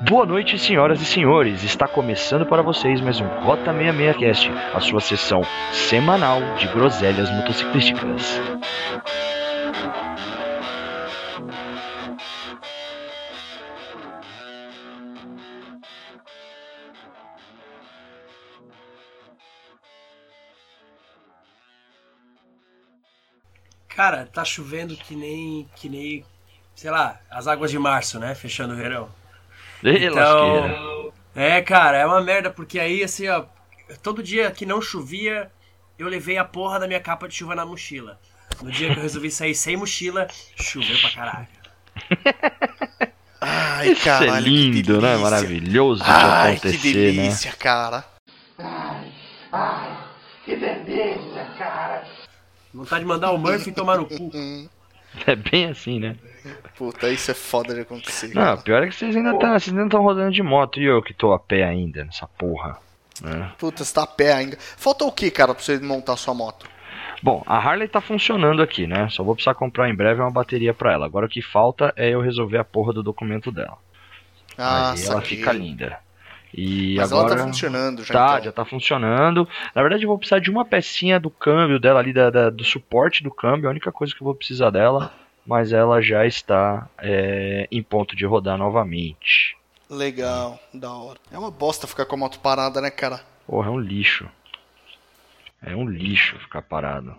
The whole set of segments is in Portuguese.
Boa noite, senhoras e senhores. Está começando para vocês mais um Rota 66 Cast, a sua sessão semanal de groselhas motociclísticas. Cara, tá chovendo que nem, que nem, sei lá, as águas de março, né? Fechando o verão. Ei, Então, é, cara, é uma merda, porque aí, assim, ó, todo dia que não chovia, eu levei a porra da minha capa de chuva na mochila. No dia que eu resolvi sair sem mochila, choveu pra caralho. Ai, Isso é caralho, que lindo, né? delícia. Maravilhoso de Ai, que acontecer, né? delícia, cara. Vontade de mandar o Murphy tomar no cu. É bem assim, né? Puta, isso é foda de acontecer. Não, cara. pior é que vocês ainda estão estão rodando de moto e eu que tô a pé ainda nessa porra. né? Puta, você tá a pé ainda. Falta o que, cara, pra você montar sua moto? Bom, a Harley tá funcionando aqui, né? Só vou precisar comprar em breve uma bateria pra ela. Agora o que falta é eu resolver a porra do documento dela. Ah, Aí ela fica linda. E Mas agora ela tá funcionando já, Tá, então. já tá funcionando. Na verdade, eu vou precisar de uma pecinha do câmbio dela ali, da, da- do suporte do câmbio. A única coisa que eu vou precisar dela. Mas ela já está é, em ponto de rodar novamente. Legal, da hora. É uma bosta ficar com a moto parada, né, cara? Porra, é um lixo. É um lixo ficar parado.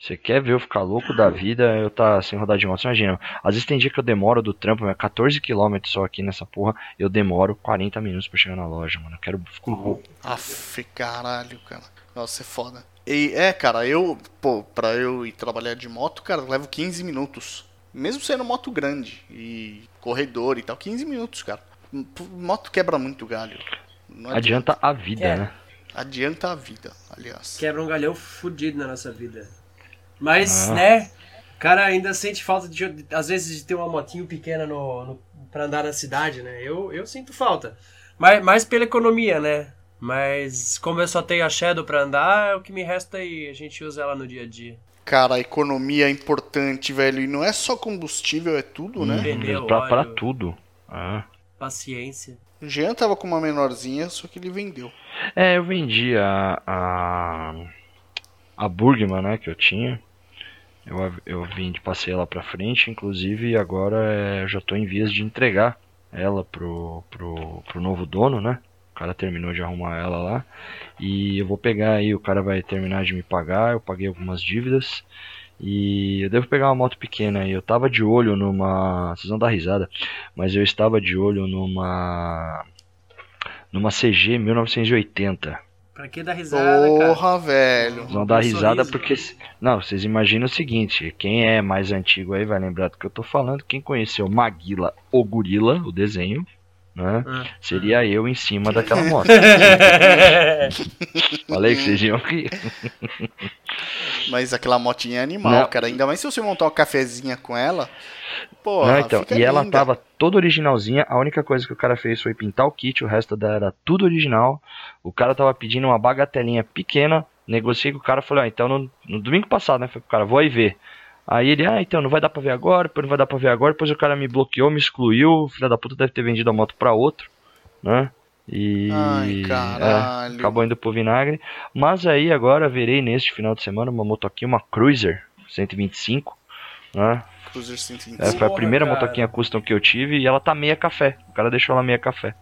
Você quer ver eu ficar louco da vida, eu tá sem rodar de moto. Você imagina, às vezes tem dia que eu demoro do trampo, é 14km só aqui nessa porra, eu demoro 40 minutos pra chegar na loja, mano. Eu quero fico louco. Aff, caralho, cara. Nossa, é foda. E é, cara, eu, pô, pra eu ir trabalhar de moto, cara, eu levo 15 minutos. Mesmo sendo moto grande e corredor e tal, 15 minutos, cara. Moto quebra muito galho. Não Adianta a vida, É. né? Adianta a vida, aliás. Quebra um galhão fudido na nossa vida. Mas, Ah. né, o cara ainda sente falta, de, às vezes, de ter uma motinho pequena no, no, pra andar na cidade, né? Eu, eu sinto falta. Mas, mais pela economia, né? Mas como eu só tenho a Shadow pra andar, é o que me resta e a gente usa ela no dia a dia. Cara, a economia é importante, velho. E não é só combustível, é tudo, né? Pneu, pra, pra tudo. Ah. Paciência. O Jean tava com uma menorzinha, só que ele vendeu. É, eu vendi a. a. a Burgman, né, que eu tinha. Eu, eu vendi, passei ela pra frente, inclusive agora é, já tô em vias de entregar ela pro, pro, pro novo dono, né? O cara terminou de arrumar ela lá. E eu vou pegar aí, o cara vai terminar de me pagar, eu paguei algumas dívidas. E eu devo pegar uma moto pequena aí. Eu tava de olho numa. Vocês vão dar risada. Mas eu estava de olho numa. Numa CG 1980. Pra que dar risada, cara? Porra, velho. Vocês vão dar Um risada sorriso. porque. Não, vocês imaginam o seguinte: quem é mais antigo aí vai lembrar do que eu tô falando. Quem conheceu Maguila ou Gorila, o desenho, né? Ah. Seria eu em cima daquela moto. Falei que vocês iam rir. Mas aquela motinha é animal, Não. cara. Ainda mais se você montar uma cafezinha com ela. Pô, Não, então, e ela linda. tava toda originalzinha. A única coisa que o cara fez foi pintar o kit, o resto dela era tudo original. O cara tava pedindo uma bagatelinha pequena. Negociei com o cara, falei, ah, então no, no domingo passado, né? Falei pro cara, vou aí ver. Aí ele, ah, então não vai dar pra ver agora, depois não vai dar pra ver agora. Depois o cara me bloqueou, me excluiu. O filho da puta deve ter vendido a moto pra outro, né? E. Ai, caralho. é, acabou indo pro vinagre. Mas aí agora verei neste final de semana uma motoquinha, uma Cruiser 125, né? Cruiser 125. É, foi a Porra, primeira cara. motoquinha custom que eu tive e ela tá meia café. O cara deixou ela meia café.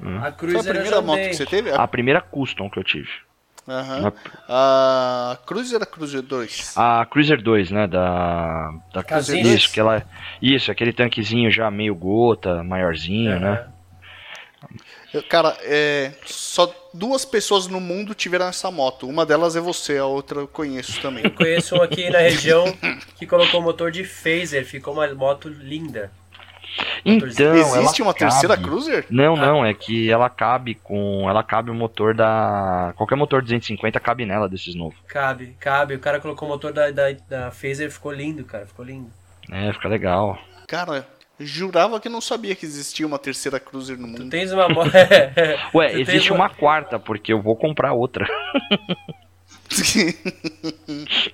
A Foi a Cruiser eu primeira moto que você teve? A primeira custom que eu tive. Aham. A Cruiser era Cruiser 2. A Cruiser 2, né? Da. da Casinha isso, que ela. Isso, aquele tanquezinho já meio gota, maiorzinho, né? Eu- Cara, é, só duas pessoas no mundo tiveram essa moto. Uma delas é você, a outra eu conheço também. Eu conheço um aqui na região que colocou motor de phaser, ficou uma moto linda. Então, Existe uma terceira cabe- Cruiser? Não, não, é que ela cabe com. Ela cabe o motor da. Qualquer motor 250 cabe nela desses novos. Cabe, cabe. O cara colocou o motor da, da, da phaser, ficou lindo, cara, ficou lindo. É, fica legal. Cara, jurava que não sabia que existia uma terceira Cruiser no Tu mundo. tens uma moto... Ué, Tu existe uma quarta, porque eu vou comprar outra.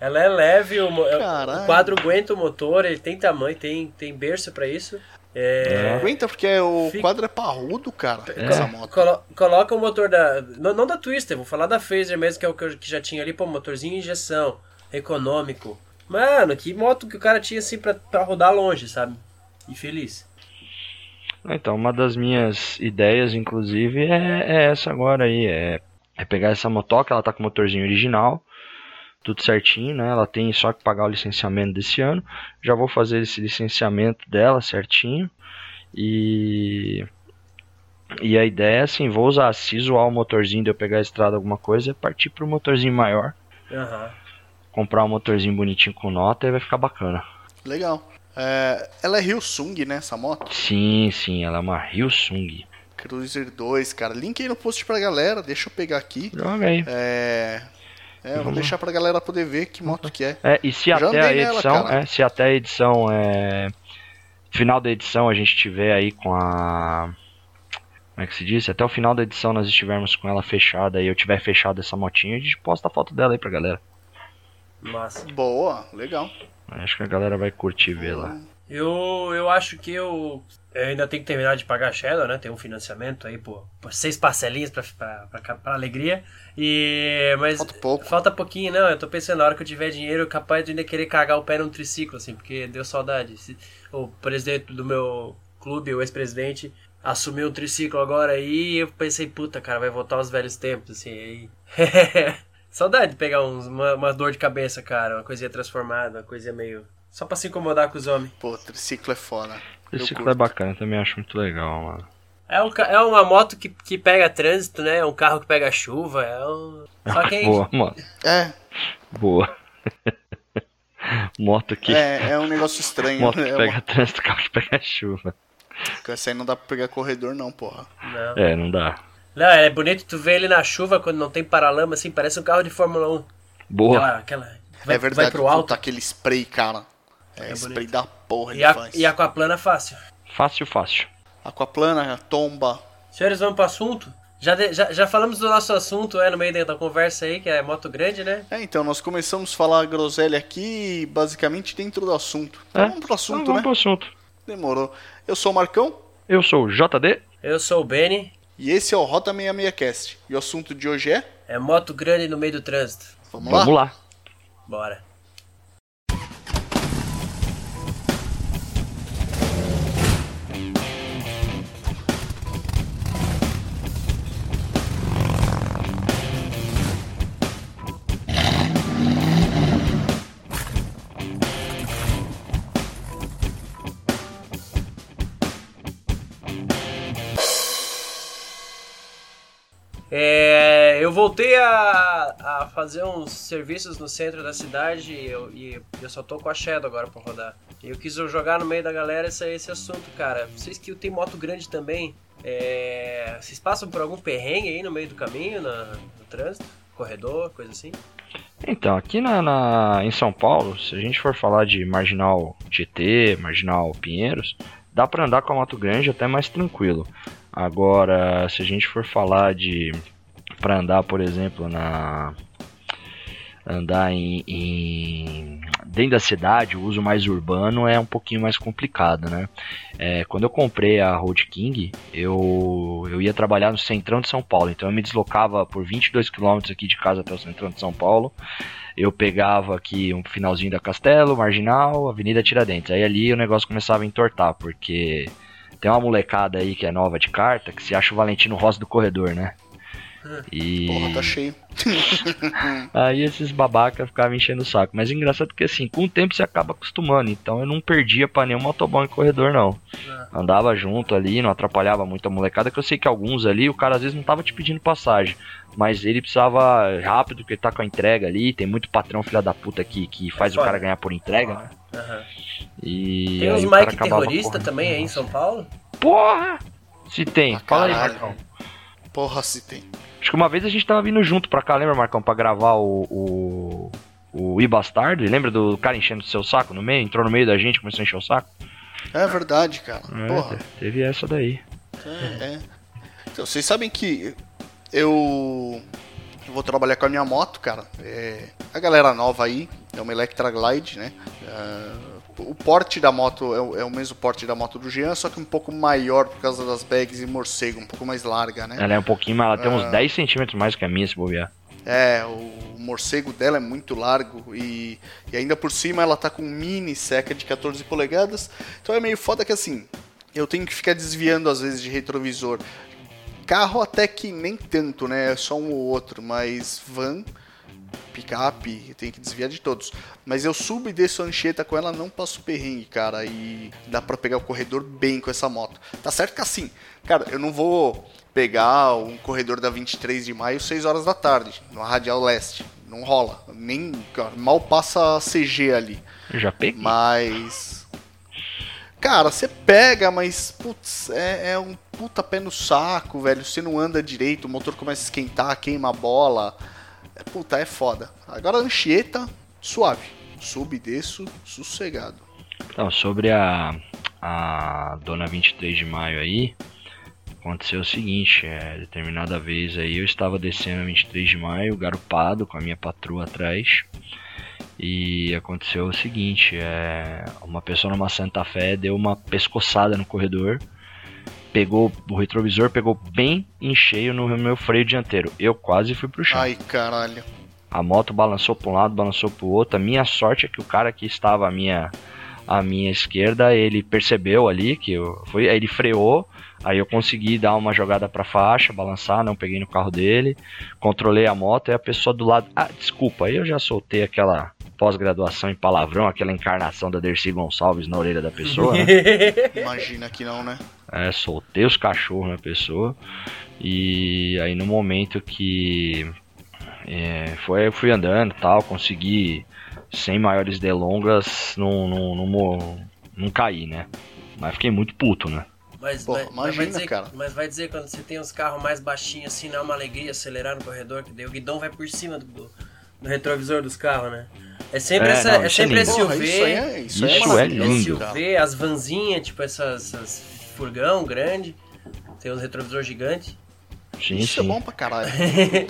Ela é leve, o, mo- Caralho. o quadro aguenta o motor, ele tem tamanho, tem, tem berço pra isso. É, Aguenta porque o Fica- quadro é parrudo, cara, É. essa moto. colo- coloca o motor da. Não, não da Twister, vou falar da Phaser mesmo, que é o que, eu- que já tinha ali, pô, motorzinho injeção, econômico. Mano, que moto que o cara tinha assim pra, pra rodar longe, sabe? E feliz. Então, uma das minhas ideias, inclusive, é, é essa agora aí. É, é pegar essa motoca, ela tá com o motorzinho original, tudo certinho, né? Ela tem só que pagar o licenciamento desse ano. Já vou fazer esse licenciamento dela certinho. E. E a ideia é assim, vou usar, se zoar o motorzinho de eu pegar a estrada alguma coisa, é partir pro motorzinho maior, Aham. comprar um motorzinho bonitinho com nota e vai ficar bacana. Legal. É, ela é Hyosung, né, essa moto? Sim, sim, ela é uma Hyosung. Cruiser 2, cara. Link aí no post pra galera, deixa eu pegar aqui. Joga aí. É. É, vou Vamos. deixar pra galera poder ver que moto que é. É, e se Já até a nela, edição, cara. é, se até a edição é final da edição a gente tiver aí com a como é que se diz? Até o final da edição nós estivermos com ela fechada e eu tiver fechado essa motinha, a gente posta a foto dela aí pra galera. Massa. Boa, legal. Acho que a galera vai curtir vê-la. Eu, eu acho que eu, eu ainda tenho que terminar de pagar a Shadow, né? Tem um financiamento aí por, por seis parcelinhas pra, pra, pra, pra alegria. E, mas Falta pouco. falta pouquinho, não. Eu tô pensando, na hora que eu tiver dinheiro, capaz de ainda querer cagar o pé num triciclo, assim, porque deu saudade. O presidente do meu clube, o ex-presidente, assumiu um triciclo agora aí e eu pensei, puta, cara, vai voltar aos velhos tempos, assim, aí. Saudade de pegar uns, uma, uma dor de cabeça, cara, uma coisinha transformada, uma coisinha meio. Só pra se incomodar com os homens. Pô, triciclo é foda. Esse ciclo é bacana, também acho muito legal, mano. É, um, é uma moto que, que pega trânsito, né? É um carro que pega chuva. É um. Só quem. Boa, mano. É, Boa. Moto que é, é um negócio estranho. moto né? que É pega uma- trânsito, carro que pega chuva. Essa aí não dá pra pegar corredor, não, porra. Não. É, não dá. não, é bonito tu ver ele na chuva quando não tem paralama, assim, parece um carro de Fórmula 1. Boa. Aquela. aquela vai, é verdade, vai pro alto. puta, aquele spray, cara. É, É spray da porra ele E a, faz. e a aquaplana fácil. Fácil, fácil. Aquaplana, tomba. Senhores, vamos pro assunto? Já, de- já, já falamos do nosso assunto, é, no meio da conversa aí, que é moto grande, né? É, então, nós começamos a falar groselha aqui, basicamente dentro do assunto. Então É? vamos pro Então, assunto, vamos né? pro assunto. Demorou. Eu sou o Marcão Eu sou o JD. Eu sou o Benny, e esse é o Rota 66cast. E o assunto de hoje é... é moto grande no meio do trânsito. Vamos lá? Vamos lá. Bora. Voltei a, a fazer uns serviços no centro da cidade e eu, e eu só tô com a Shadow agora pra rodar. E eu quis jogar no meio da galera esse, esse assunto, cara. Vocês que tem moto grande também, é, vocês passam por algum perrengue aí no meio do caminho, na- no trânsito? Corredor, coisa assim? Então, aqui na, na- em São Paulo, se a gente for falar de Marginal GT, Marginal Pinheiros, dá pra andar com a moto grande até mais tranquilo. Agora, se a gente for falar de para andar, por exemplo, na andar em, em- dentro da cidade, o uso mais urbano é um pouquinho mais complicado, né? É, quando eu comprei a Road King, eu, eu ia trabalhar no centrão de São Paulo, então eu me deslocava por 22 km aqui de casa até o centrão de São Paulo. Eu pegava aqui um finalzinho da Castelo, Marginal, Avenida Tiradentes. Aí ali o negócio começava a entortar, porque tem uma molecada aí que é nova de carta que se acha o Valentino Rossi do corredor, né? E Porra, tá cheio. Aí esses babacas ficavam enchendo o saco. Mas engraçado que assim, com o tempo você acaba acostumando. Então eu não perdia pra nenhum motoboy em corredor, não. Andava junto ali, não atrapalhava muito a molecada. Que eu sei que alguns ali, o cara às vezes não tava te pedindo passagem. Mas ele precisava rápido, porque ele tá com a entrega ali. Tem muito patrão filha da puta que, que faz o foda. cara ganhar por entrega, né? Aham. E Tem uns o Mike terrorista correndo. também aí em São Paulo? Porra! Se tem, Ah, fala aí. Marcão. Porra, se tem. Acho que uma vez a gente tava vindo junto pra cá, lembra, Marcão? Pra gravar o. o... O Ibastardo, lembra do cara enchendo o seu saco no meio? Entrou no meio da gente, começou a encher o saco? É verdade, cara. É, Porra. te- teve essa daí. É, é. Então, vocês sabem que eu vou trabalhar com a minha moto, cara. É, a galera nova aí, é uma Electra Glide, né? Uh, o porte da moto é o, é o, mesmo porte da moto do Jean, só que um pouco maior por causa das bags e morcego, um pouco mais larga, né? Ela é um pouquinho mais, ela tem uns 10 centímetros mais que a minha, se bobear. É, o morcego dela é muito largo e, e ainda por cima ela tá com mini seca de 14 polegadas. Então é meio foda que assim, eu tenho que ficar desviando às vezes de retrovisor. Carro até que nem tanto, né? É só um ou outro, mas van, picape, tem que desviar de todos. Mas eu subo e desço a Anchieta com ela, não passo perrengue, cara. E dá pra pegar o corredor bem com essa moto. Tá certo que assim, cara, eu não vou pegar um corredor da 23 de maio 6 horas da tarde, no Radial Leste. Não rola. Nem. Mal passa CG ali. Eu já peguei. Mas. Cara, você pega, mas. Putz, é, é, um puta pé no saco, velho. Você não anda direito, o motor começa a esquentar, queima a bola. É, puta, é foda. Agora Anchieta, suave. Subo desço, sossegado. Então, sobre a, a Dona 23 de Maio aí, aconteceu o seguinte, é, determinada vez aí eu estava descendo a 23 de maio, garupado, com a minha patroa atrás. E aconteceu o seguinte, é, uma pessoa numa Santa Fé deu uma pescoçada no corredor, pegou o retrovisor, pegou bem em cheio no meu freio dianteiro. Eu quase fui pro chão. Ai, caralho. A moto balançou para um lado, balançou para o outro. A minha sorte é que o cara que estava à minha à minha esquerda, ele percebeu ali que eu foi, ele freou, Aí eu consegui dar uma jogada para faixa, balançar, não peguei no carro dele, controlei a moto e a pessoa do lado, ah, desculpa, aí eu já soltei aquela pós-graduação em palavrão, aquela encarnação da Dercy Gonçalves na orelha da pessoa, né? Imagina que não, né? É, soltei os cachorros na pessoa. E aí no momento que é, foi, eu fui andando tal, consegui, sem maiores delongas, não, não, não, não, não cair, né? Mas fiquei muito puto, né? Mas, Pô, mas, imagina, vai dizer, cara. mas vai dizer quando você tem os carros mais baixinhos assim, não é uma alegria acelerar no corredor, que daí o guidão vai por cima do, do, retrovisor dos carros, né? É sempre, É, essa, não, é isso é sempre lindo. SUV. Porra, isso aí é, isso aí Isso é maravilhoso, lindo. SUV, as vanzinhas, tipo essas, essas furgão grande, tem uns retrovisor gigante. Sim, Isso sim. é bom pra caralho.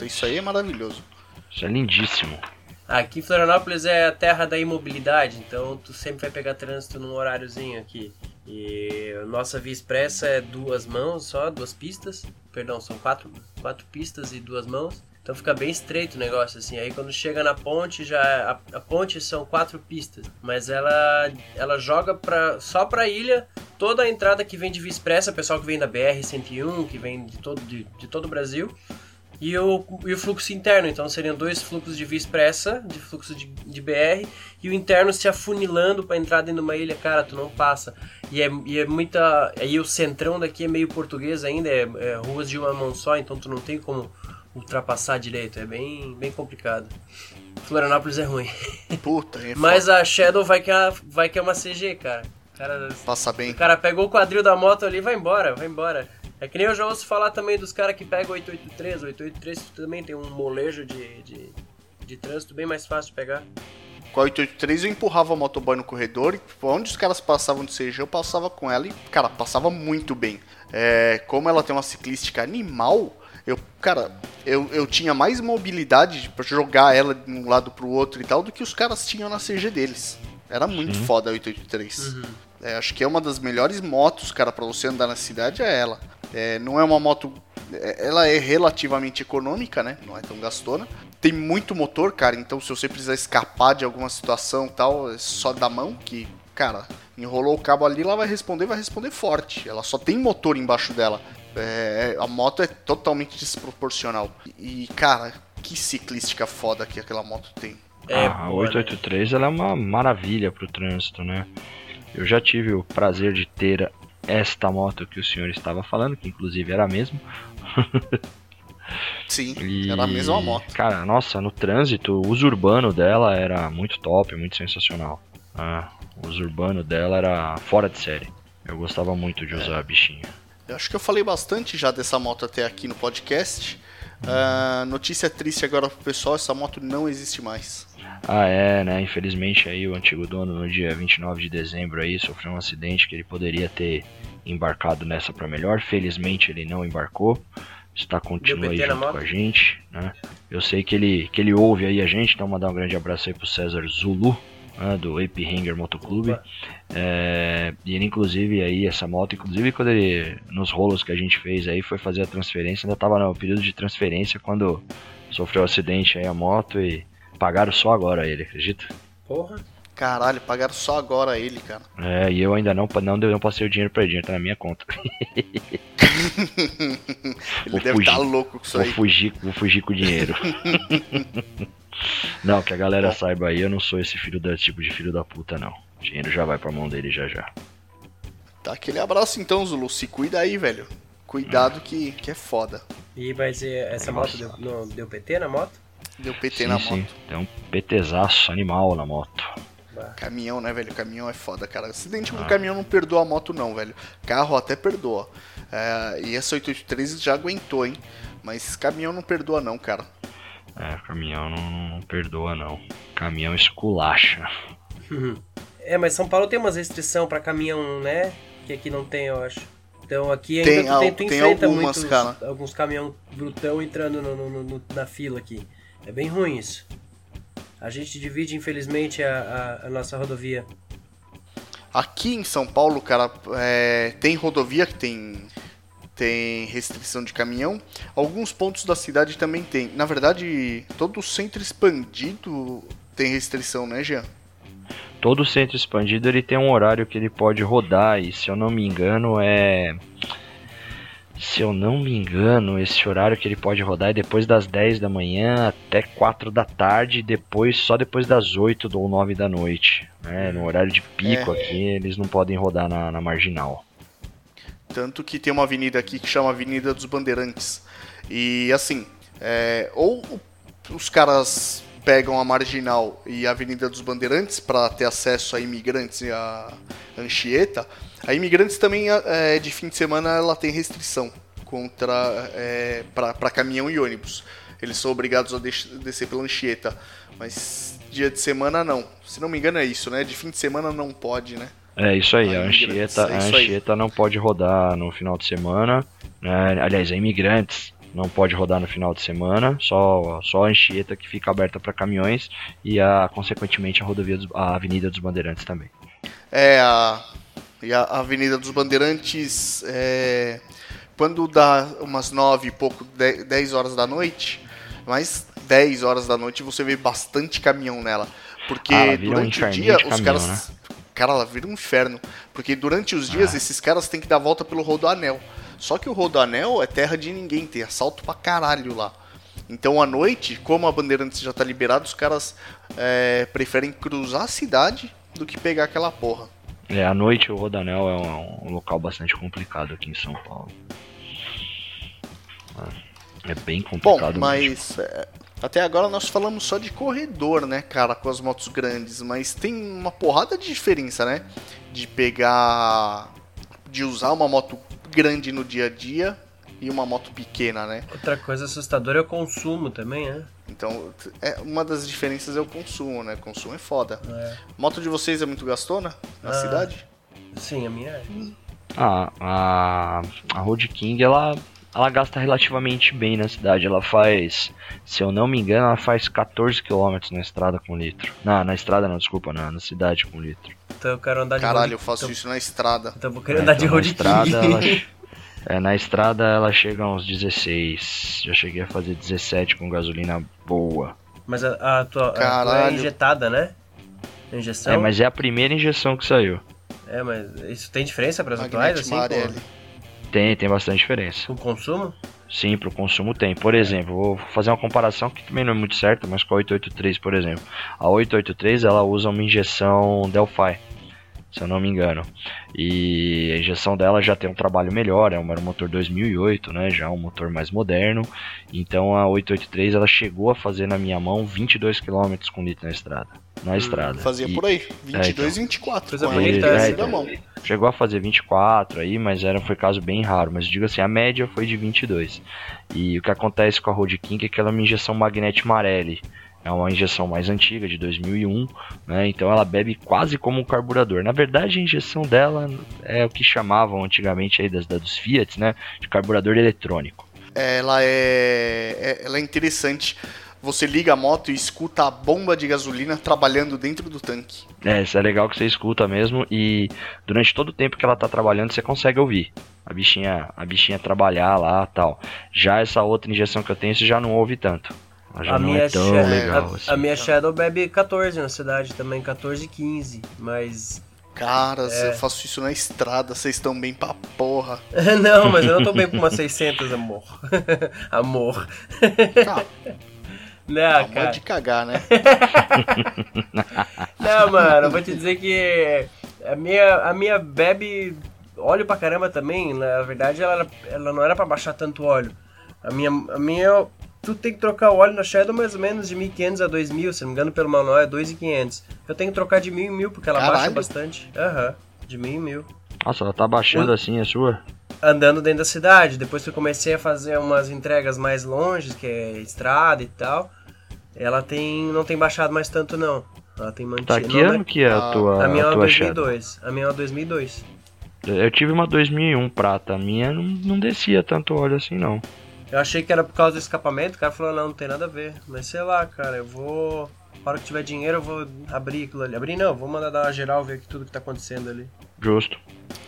Isso aí é maravilhoso. Isso é lindíssimo. Aqui em Florianópolis é a terra da imobilidade, então tu sempre vai pegar trânsito num horáriozinho aqui. E a nossa via expressa é duas mãos só, duas pistas. Perdão, são quatro, quatro pistas e duas mãos. Então fica bem estreito o negócio, assim. Aí quando chega na ponte, já a, a ponte são quatro pistas. Mas ela, ela joga pra, só pra ilha toda a entrada que vem de via expressa, pessoal que vem da BR-101, que vem de todo, de, de todo o Brasil. E o, e o fluxo interno, então seriam dois fluxos de via expressa, de fluxo de, de BR, e o interno se afunilando para dentro de uma ilha, cara, tu não passa. E é, e é muita. Aí o centrão daqui é meio português ainda, é, é ruas de uma mão só, então tu não tem como ultrapassar direito, é bem, bem complicado. Florianópolis é ruim. Puta, é Mas a Shadow vai que é, vai que é uma CG, cara. Cara, Passa bem. o cara pegou o quadril da moto ali e vai embora, vai embora. É que nem eu já ouço falar também dos caras que pegam 883. 883 também tem um molejo de, de, de trânsito bem mais fácil de pegar. Com a 883 eu empurrava a motoboy no corredor e tipo, onde os caras passavam de CG eu passava com ela e, cara, passava muito bem. É, como ela tem uma ciclística animal, eu, cara, eu, eu tinha mais mobilidade pra jogar ela de um lado pro outro e tal do que os caras tinham na CG deles. Era muito foda a 883. É, acho que é uma das melhores motos, cara, pra você andar na cidade é ela. É, não é uma moto. é- Ela é relativamente econômica, né? Não é tão gastona. Tem muito motor, cara, então se você precisar escapar de alguma situação e tal, é só da mão, que, cara, enrolou o cabo ali, ela vai responder, vai responder forte. Ela só tem motor embaixo dela. É, a moto é totalmente desproporcional. E, cara, que ciclística foda que aquela moto tem. É, a boa, né? 883 ela é uma maravilha pro trânsito, né? Eu já tive o prazer de ter esta moto que o senhor estava falando, que inclusive era a mesma. Sim, E, era a mesma moto. Cara, nossa, no trânsito, o uso urbano dela era muito top, muito sensacional. Ah, o uso urbano dela era fora de série. Eu gostava muito de usar a bichinha. Eu acho que eu falei bastante já dessa moto até aqui no podcast. Ah, notícia triste agora pro pessoal, essa moto não existe mais. Ah, é, né? Infelizmente aí o antigo dono no dia 29 de dezembro aí sofreu um acidente que ele poderia ter embarcado nessa pra melhor. Felizmente ele não embarcou. está continua aí junto moto? com a gente, né? Eu sei que ele, que ele ouve aí a gente, então mandar um grande abraço aí pro César Zulu, né, do Ape Hanger Motoclube. É, e ele inclusive aí, essa moto, inclusive quando ele, nos rolos que a gente fez aí, foi fazer a transferência, ainda tava no período de transferência quando sofreu um acidente aí a moto e pagaram só agora ele, acredita? Porra. Caralho, pagaram só agora ele, cara. É, e eu ainda não, não, deu- não passei o dinheiro pra ele, dinheiro tá na minha conta. Ele Vou deve estar fugir. louco com isso Vou aí. fugir, vou fugir com o dinheiro. não, que a galera saiba aí, eu não sou esse filho da tipo de filho da puta, não. O dinheiro já vai pra mão dele já já. Tá aquele abraço então, Zulu. Se cuida aí, velho. Cuidado que, que é foda. E mas e essa moto deu, não, deu PT na moto? Deu PT sim, na sim. moto. Tem um PTzaço animal na moto. Caminhão, né, velho? Caminhão é foda, cara. Acidente Ah. com caminhão não perdoa a moto, não, velho. Carro até perdoa. É, e essa 883 já aguentou, hein? Mas caminhão não perdoa, não, cara. É, caminhão não, não perdoa não. Caminhão esculacha. É, mas São Paulo tem umas restrição pra caminhão, né? Que aqui não tem, eu acho. Então aqui Tem ainda tu, al- tem, tu tem enfrenta algumas, muitos, cara. alguns caminhão brutão entrando no- no- no- na fila aqui. É bem ruim isso. A gente divide, infelizmente, a, a- a nossa rodovia. Aqui em São Paulo, cara, é, tem rodovia que tem, tem restrição de caminhão. Alguns pontos da cidade também tem. Na verdade, todo o centro expandido tem restrição, né, Jean? Todo centro expandido ele tem um horário que ele pode rodar e se eu não me engano é se eu não me engano, esse horário que ele pode rodar é depois das 10 da manhã até 4 da tarde, e depois só depois das 8 ou 9 da noite. Né? No horário de pico aqui, eles não podem rodar na, na marginal. Tanto que tem uma avenida aqui que chama Avenida dos Bandeirantes. E assim, é, ou os caras pegam a Marginal e a Avenida dos Bandeirantes para ter acesso a imigrantes e a Anchieta. A imigrantes também, é, de fim de semana, ela tem restrição contra é, para caminhão e ônibus. Eles são obrigados a descer pela Anchieta. Mas dia de semana não. Se não me engano é isso, né? De fim de semana não pode, né? É isso aí, A a Anchieta, é a isso aí. Anchieta não pode rodar no final de semana. né? Aliás, a Imigrantes não pode rodar no final de semana. Só, só a Anchieta que fica aberta para caminhões e, a, consequentemente, a, rodovia dos- a Avenida dos Bandeirantes também. É, a, e a Avenida dos Bandeirantes, é, quando dá umas nove e pouco, de- 10 horas da noite, mais 10 horas da noite você vê bastante caminhão nela. Porque Ah, vira um durante o dia os caminhão, caras. né? Cara, ela vira um inferno. Porque durante os dias esses caras têm que dar volta pelo Rodoanel. Só que o Rodoanel é terra de ninguém, tem assalto pra caralho lá. Então à noite, como a Bandeirantes já tá liberada, os caras é, preferem cruzar a cidade do que pegar aquela porra. É, à noite o Rodanel é um, um local bastante complicado aqui em São Paulo. É bem Bom, complicado mesmo. mas é, até agora nós falamos só de corredor, né, cara, com as motos grandes, mas tem uma porrada de diferença, né? De pegar. de usar uma moto grande no dia a dia e uma moto pequena, né? Outra coisa assustadora é o consumo também, né? Então, é, uma das diferenças é o consumo, né? Consumo é foda. É. Moto de vocês é muito gastona na Ah. cidade? Sim, a minha é. Ah, a, a Road King, ela, ela gasta relativamente bem na cidade. Ela faz, se eu não me engano, ela faz 14 km na estrada com litro. Na, na estrada não, desculpa, na, na cidade com litro. Então eu quero andar de Caralho, road- eu faço então, isso na estrada. Então eu vou querer É, andar de então, road na estrada, ela, king. é, na estrada ela chega a uns 16. Já cheguei a fazer 17 com gasolina boa. Mas a, a tua, a tua é injetada, né? Injeção? É, mas é a primeira injeção que saiu. É, mas isso tem diferença para as atuais, assim. Tem, tem bastante diferença. com o consumo? Sim, pro consumo tem. Por exemplo, vou fazer uma comparação que também não é muito certa, mas com a 883, por exemplo. A 883 ela usa uma injeção Delphi, se eu não me engano. E a injeção dela já tem um trabalho melhor, é um era um motor 2008, né? Já um motor mais moderno. Então a 883 ela chegou a fazer na minha mão 22 km com litro na estrada. Na estrada. Fazia E- por aí, 22, então. 24. Coisa bonita da então. mão. Chegou a fazer 24 aí, mas era, foi caso bem raro. Mas digo assim, a média foi de 22. E o que acontece com a Road King é que ela é uma injeção Magnete Marelli. É uma injeção mais antiga, de 2001, né? Então ela bebe quase como um carburador. Na verdade, a injeção dela é o que chamavam antigamente aí das, das dos Fiat, né? De carburador eletrônico. ela é, é- ela é interessante. Você liga a moto e escuta a bomba de gasolina trabalhando dentro do tanque. É, isso é legal que você escuta mesmo e durante todo o tempo que ela tá trabalhando você consegue ouvir a bichinha, a bichinha trabalhar lá tal. Já essa outra injeção que eu tenho você já não ouve tanto. A minha, é legal a, assim. a minha Shadow bebe 14 na cidade também, 14 e 15. Mas. Caras, É. eu faço isso na estrada, vocês estão bem pra porra. não, mas eu não tô bem com umas 600, amor. amor. Tá, Não, a cara. de cagar, né? Não, mano, eu vou te dizer que a minha, a minha bebe óleo pra caramba também. Na verdade, ela, ela não era pra baixar tanto óleo. A minha, a minha, tu tem que trocar o óleo na Shadow mais ou menos de 1.500 a 2.000, se não me engano pelo manual é 2.500. Eu tenho que trocar de 1.000 em 1.000 porque ela baixa Caralho. bastante. Aham, de 1.000 em 1.000. Nossa, ela tá baixando assim a sua? Andando dentro da cidade, depois que eu comecei a fazer umas entregas mais longe, que é estrada e tal, ela tem não tem baixado mais tanto não. Ela tem mantido. Tá que ano que é a tua, A minha é a uma tua Shadow? 2002. A minha é uma 2002. Eu tive uma 2001 prata, a minha não, não descia tanto óleo assim não. Eu achei que era por causa do escapamento, o cara falou, não, não tem nada a ver. Mas sei lá, cara, eu vou. Na hora que tiver dinheiro, eu vou abrir aquilo ali. Abrir não, vou mandar dar uma geral, ver tudo que tá acontecendo ali. Justo.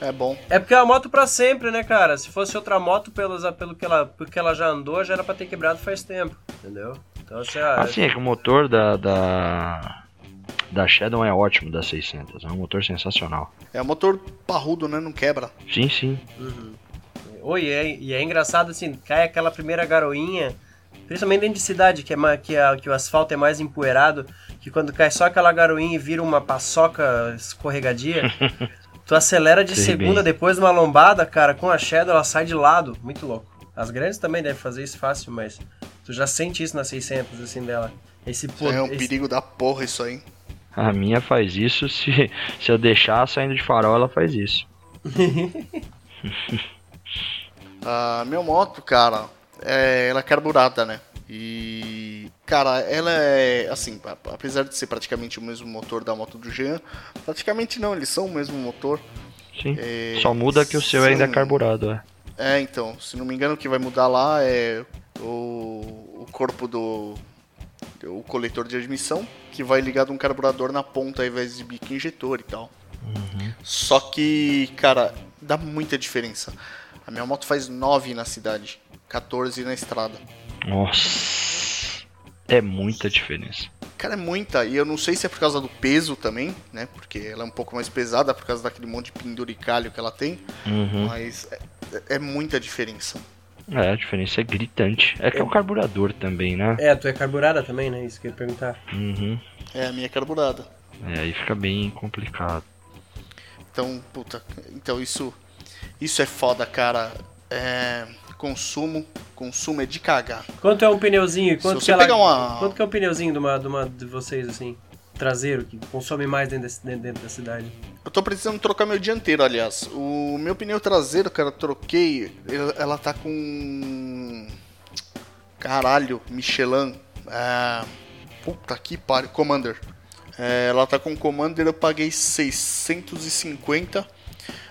É bom. É porque é uma moto pra sempre, né, cara? Se fosse outra moto, pelos, pelo que ela, porque ela já andou, já era pra ter quebrado faz tempo, entendeu? Então, assim, ah, Assim, é que o motor da, da, da Shadow é ótimo, da 600. É um motor sensacional. É um motor parrudo, né? Não quebra. Sim, sim. Oi, e é, e é engraçado assim, cai aquela primeira garoinha, principalmente dentro de cidade, que, é, ma- que, a- que o asfalto é mais empoeirado, que quando cai só aquela garoinha e vira uma paçoca escorregadia, tu acelera de Sei segunda bem. depois de uma lombada, cara, com a Shadow ela sai de lado, muito louco. As grandes também devem fazer isso fácil, mas tu já sente isso na 600, assim, dela. Esse poder... é um esse- perigo da porra isso aí. A minha faz isso, se, se eu deixar saindo de farol, ela faz isso. A minha moto, cara, é, ela é carburada, né? E, cara, ela é, assim, apesar de ser praticamente o mesmo motor da moto do Jean, praticamente não, eles são o mesmo motor. Sim. É, Só muda que o seu ainda é carburado, é. É, então, se não me engano, o que vai mudar lá é o, o corpo do o coletor de admissão, que vai ligado um carburador na ponta ao invés de bico injetor e tal. Só que, cara, dá muita diferença. A minha moto faz 9 na cidade, 14 na estrada. Nossa. É muita diferença. Cara, é muita, e eu não sei se é por causa do peso também, né? Porque ela é um pouco mais pesada por causa daquele monte de penduricalho que ela tem, Uhum. mas é, é muita diferença. É, a diferença é gritante. É que é o carburador também, né? É, tu é carburada também, né? Isso que eu ia perguntar. Uhum. É a minha carburada. É, aí fica bem complicado. Então, puta, então isso isso é foda, cara. É, consumo, consumo é de cagar. Quanto é um pneuzinho? Quanto você que ela... uma- Quanto que é um pneuzinho de uma, de uma de vocês, assim? Traseiro, que consome mais dentro, desse- dentro, da cidade. Eu tô precisando trocar meu dianteiro, aliás. O meu pneu traseiro, cara, troquei, ela, ela tá com caralho, Michelin. É, puta que pariu, Commander. É, ela tá com Commander, eu paguei 650.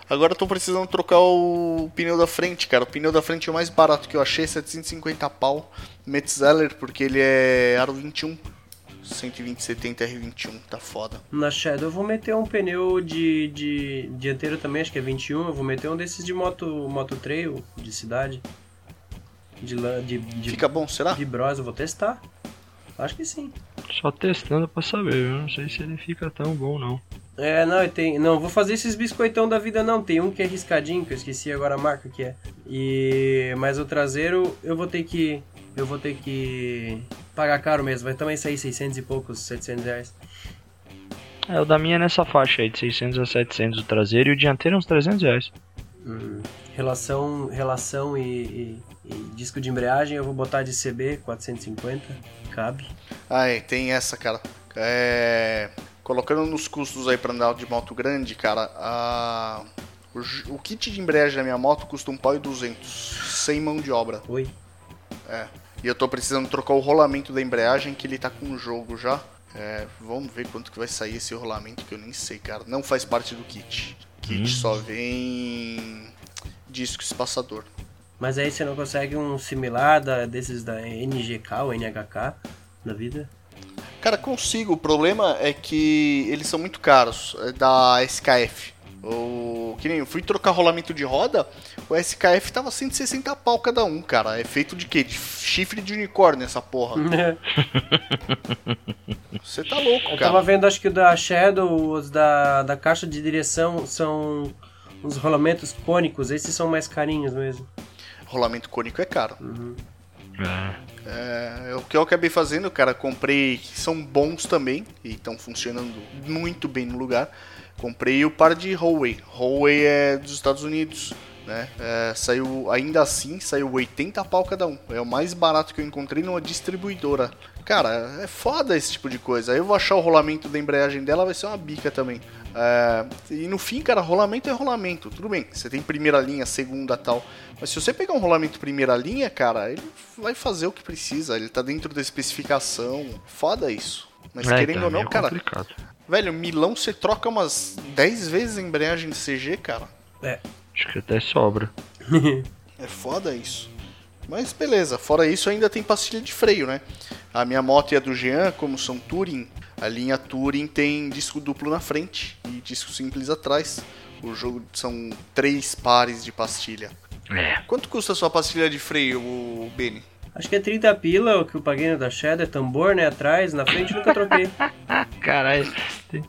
Agora eu tô precisando trocar o pneu da frente, cara. O pneu da frente é o mais barato que eu achei, 750 pau. Metzeler, porque ele é aro 21. 120 70 R21, tá foda. Na Shadow eu vou meter um pneu de, de dianteiro também, acho que é 21. Eu vou meter um desses de moto, moto trail, de cidade. De, de, de, Fica bom, será? de bros, eu vou testar. Acho que sim. Só testando pra saber, eu não sei se ele fica tão bom não. É, não, e tem. Não, vou fazer esses biscoitão da vida não. Tem um que é riscadinho, que eu esqueci agora a marca que é. E. Mas o traseiro eu vou ter que. Eu vou ter que pagar caro mesmo. Vai também sair 600 e poucos, 700 reais. É, o da minha é nessa faixa aí, de 600 a 700 o traseiro e o dianteiro é uns 300 reais. Hum, Relação, relação e, e- e disco de embreagem eu vou botar de CB 450, cabe. Ah, é, tem essa, cara. É, colocando nos custos aí pra andar de moto grande, cara, a... o, o kit de embreagem da minha moto custa um pau e 200, sem mão de obra. Oi. É. E eu tô precisando trocar o rolamento da embreagem, que ele tá com o jogo já. É, vamos ver quanto que vai sair esse rolamento, que eu nem sei, cara. Não faz parte do kit. Kit Hum. só vem disco espaçador. Mas aí você não consegue um similar da, desses da NGK ou NHK na vida? Cara, consigo. O problema é que eles são muito caros. É da SKF. O, que nem eu fui trocar rolamento de roda, o SKF tava 160 pau cada um, cara. É feito de quê? De chifre de unicórnio essa porra. Você tá louco, Eu cara. tava vendo, acho que o da Shadow, os da, da caixa de direção são os rolamentos cônicos. Esses são mais carinhos mesmo. Rolamento cônico é caro. É. É, o que eu acabei fazendo, cara, comprei que são bons também e estão funcionando muito bem no lugar. Comprei o par de Huawei. Huawei é dos Estados Unidos, né? É, saiu ainda assim, saiu 80 pau cada um. É o mais barato que eu encontrei numa distribuidora. Cara, é foda esse tipo de coisa. Aí eu vou achar o rolamento da embreagem dela, vai ser uma bica também. É, e no fim, cara, rolamento é rolamento. Tudo bem, você tem primeira linha, segunda tal. Mas se você pegar um rolamento primeira linha, cara, ele vai fazer o que precisa. Ele tá dentro da especificação. Foda isso. Mas É, querendo então, ou não, meio cara, complicado. velho, Milão você troca umas 10 vezes a embreagem de CG, cara. É. Acho que até sobra. É foda isso. Mas beleza, fora isso ainda tem pastilha de freio, né? A minha moto e a do Jean, como são Touring, a linha Touring tem disco duplo na frente e disco simples atrás. O jogo são três pares de pastilha. É. Quanto custa a sua pastilha de freio, o Benny? Acho que é 30 pila o que eu paguei no da Shadow, é tambor, né? Atrás, na frente nunca troquei. Caralho.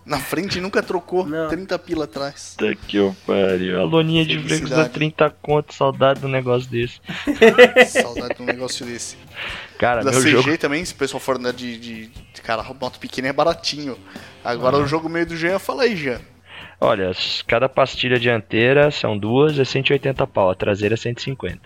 Na frente nunca trocou, Não. 30 pila atrás. Puta que eu pariu. A loninha de freio custa Felicidade. 30 conto, saudade de um negócio desse. Saudade de um negócio desse. Cara, Da meu CG jogo. também, se o pessoal for andar de, de, de- Cara, moto pequena é baratinho. Agora o jogo meio do Jean, fala aí, Jean. Olha, cada pastilha dianteira são duas, é 180 pau. A traseira é 150.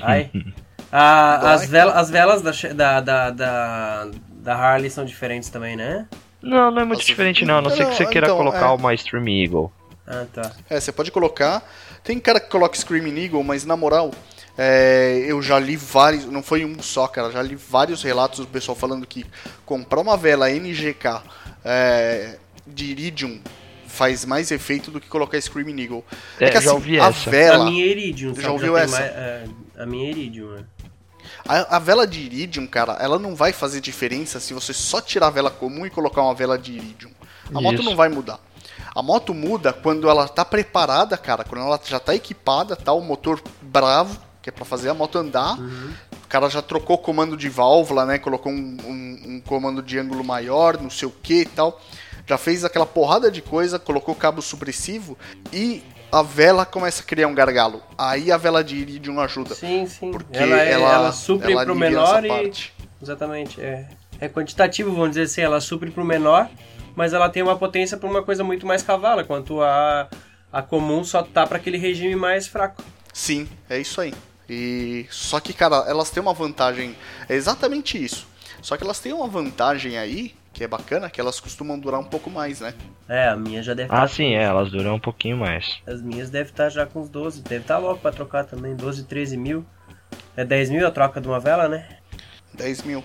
Ai. Ah, Dói. as, vela- as velas da, da, da, da, da Harley são diferentes também, né? Não, não é muito Nossa, diferente não, a não ser que você queira então, colocar é. uma Stream Eagle. Ah, tá. É, você pode colocar. Tem cara que coloca Screaming Eagle, mas na moral, é, eu já li vários. Não foi um só, cara. Já li vários relatos do pessoal falando que comprar uma vela NGK é, de Iridium faz mais efeito do que colocar Screaming Eagle. É, que já ouvi a essa. vela. A minha é Iridium, Já sabe? ouviu tem essa? mais- é, a minha é Iridium, né? A, a vela de iridium, cara, ela não vai fazer diferença se você só tirar a vela comum e colocar uma vela de iridium. A moto Isso. não vai mudar. A moto muda quando ela tá preparada, cara, quando ela já tá equipada, tá o motor bravo, que é pra fazer a moto andar. O cara já trocou o comando de válvula, né? Colocou um, um- um comando de ângulo maior, não sei o que e tal. Já fez aquela porrada de coisa, colocou cabo supressivo e a vela começa a criar um gargalo. Aí a vela de iridium ajuda. Sim, sim. Porque ela, é- ela, ela supre ela pro menor e. parte. Exatamente, é. É quantitativo, vamos dizer assim, ela supre pro menor, mas ela tem uma potência pra uma coisa muito mais cavala, enquanto a, a comum só tá pra aquele regime mais fraco. Sim, é isso aí. E só que, cara, elas têm uma vantagem. É exatamente isso. Só que elas têm uma vantagem aí, que é bacana, que elas costumam durar um pouco mais, né? É, a minha já deve Ah, estar. sim, é, elas duram um pouquinho mais. As minhas devem estar já com uns 12, deve estar logo pra trocar também, 12, 13 mil. É 10 mil a troca de uma vela, né? 10 mil.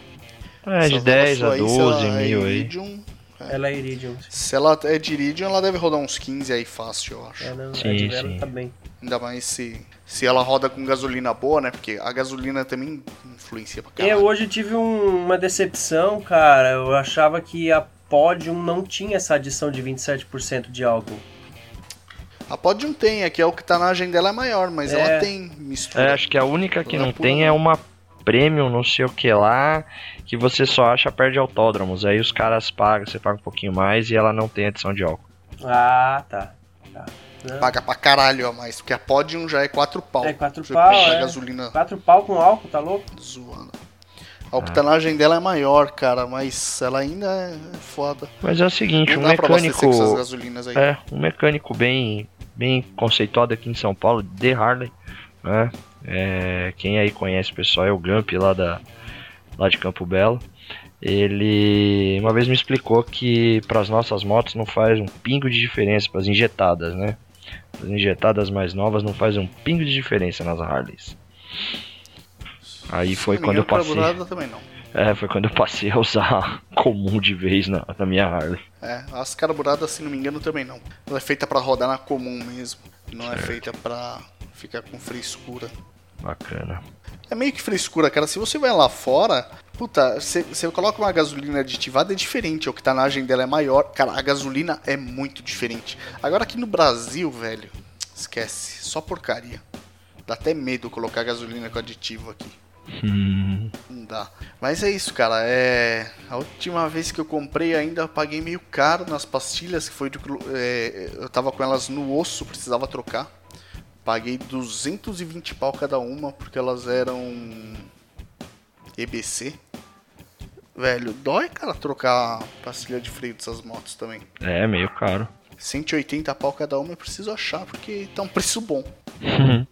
É, de Essa 10 vela a sua aí, se 12 ela é mil aí. Iridium, Ela é Iridium. se ela é de Iridium, ela deve rodar uns 15 aí fácil, eu acho. É, não, Sim, a de vela sim. tá bem. Ainda mais se, se ela roda com gasolina boa, né? Porque a gasolina também influencia pra Eu caralho. hoje tive um- uma decepção, cara. Eu achava que a Podium não tinha essa adição de 27% de álcool. A Podium tem, é que é o que tá na agenda dela é maior, mas É. ela tem mistura. É, acho que a única que não tem né? é uma Premium, não sei o que lá, que você só acha perto de autódromos. Aí os caras pagam, você paga um pouquinho mais e ela não tem adição de álcool. Ah, tá. tá. Não. Paga pra caralho a mais, porque a Podium já é 4 pau. É, quatro Você pau, pega é. gasolina Quatro pau com álcool, tá louco? zoando. A octanagem dela é maior, cara, mas ela ainda é foda. Mas é o seguinte, Não um dá pra abastecer com essas mecânico. gasolinas aí. É, um mecânico bem, bem conceituado aqui em São Paulo, de Harley, né? É, quem aí conhece o pessoal é o Gump lá, da, lá de Campo Belo. Ele uma vez me explicou que para as nossas motos não faz um pingo de diferença para as injetadas, né? As injetadas mais novas não faz um pingo de diferença nas Harleys. Aí foi quando eu passei. também não. É, foi quando eu passei a usar comum de vez na, na minha Harley. É, as carburadas, se não me engano, também não. Ela é feita pra rodar na comum mesmo. Não é feita pra ficar com frescura. Bacana. É meio que frescura, cara. Se você vai lá fora, puta, você coloca uma gasolina aditivada, é diferente. A octanagem dela é maior. Cara, a gasolina é muito diferente. Agora aqui no Brasil, velho, esquece. Só porcaria. Dá até medo colocar gasolina com aditivo aqui. Hum, Não dá. Mas é isso, cara. É. A última vez que eu comprei ainda eu paguei meio caro nas pastilhas, que foi é, eu tava com elas no osso, precisava trocar. Paguei 220 pau cada uma, porque elas eram EBC. Velho, dói, cara, trocar a pastilha de freio dessas motos também. é meio caro. 180 pau cada uma eu preciso achar, porque tá um preço bom.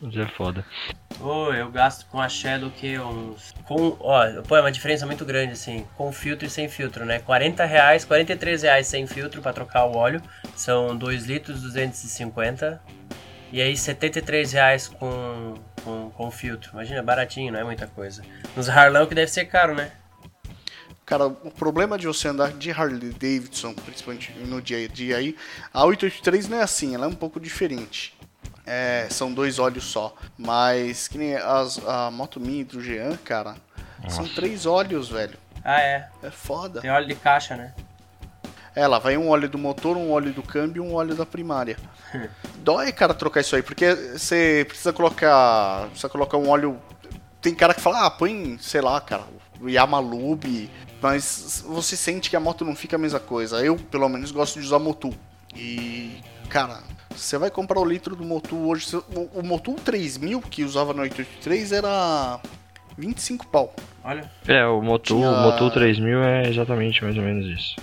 Mas é foda. Ô, eu gasto com a Shadow que uns. Com, ó, pô, é uma diferença muito grande, assim, com filtro e sem filtro, né? 40 reais, 43 reais sem filtro pra trocar o óleo. São 2 litros 250. E aí 73 reais com, com, com filtro. Imagina, baratinho, não é muita coisa. Nos Harlão que deve ser caro, né? Cara, o problema de você andar de Harley Davidson, principalmente no dia a dia aí, a 883 não é assim, ela é um pouco diferente. É, são dois óleos só. Mas que nem as, a Moto Mini do Jean, cara, são Nossa. três óleos, velho. Ah, é. É foda. Tem óleo de caixa, né? É, lá vai um óleo do motor, um óleo do câmbio e um óleo da primária. Dói, cara, trocar isso aí, porque você precisa colocar. Precisa colocar um óleo. Tem cara que fala, ah, põe, sei lá, cara, o Yamalube, mas você sente que a moto não fica a mesma coisa. Eu, pelo menos, gosto de usar Motul. E, cara, você vai comprar o litro do Motul hoje. O, o Motul 3000 que usava no 883 era 25 pau. Olha. É, o Motul, Tinha- o Motul 3000 é exatamente mais ou menos isso.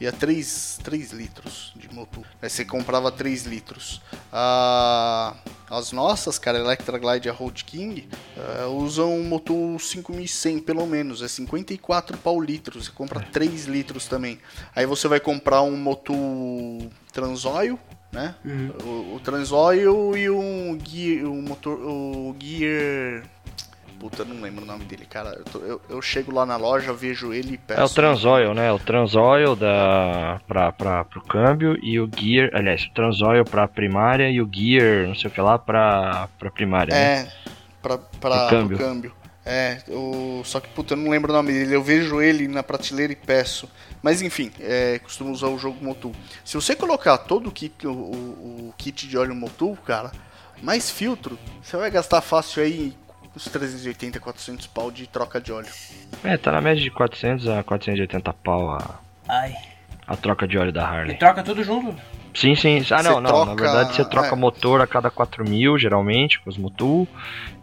Ia 3, 3 litros de motor. Aí você comprava 3 litros. Ah, as nossas, cara, Electra Glide e a Road King, ah, usam um motor 5100 pelo menos. É 54 pau litros. Você compra 3 litros também. Aí você vai comprar um motor Transoil, né? O, o Transoil e um Gear, um motor, o Gear... Puta, não lembro o nome dele, cara. Eu, tô- eu- eu chego lá na loja, vejo ele e peço. É o Transoil, né? O Transoil da, pra, pra, pro câmbio e o Gear. Aliás, o Transoil pra primária e o Gear, não sei o que lá, pra, pra primária. né? É, pra, pra pro câmbio. câmbio. É, só que, puta, eu não lembro o nome dele. Eu vejo ele na prateleira e peço. Mas enfim, é, costumo usar o jogo Motul. Se você colocar todo o kit, o, o- o kit de óleo Motul, cara, mais filtro, você vai gastar fácil aí uns 380, 400 pau de troca de óleo. É, tá na média de 400 a 480 pau a, Ai. a troca de óleo da E Harley. troca tudo junto? Sim, sim. Ah, Você não, não. Na troca- verdade, você troca é. motor a cada 4 mil, geralmente, com os Motul.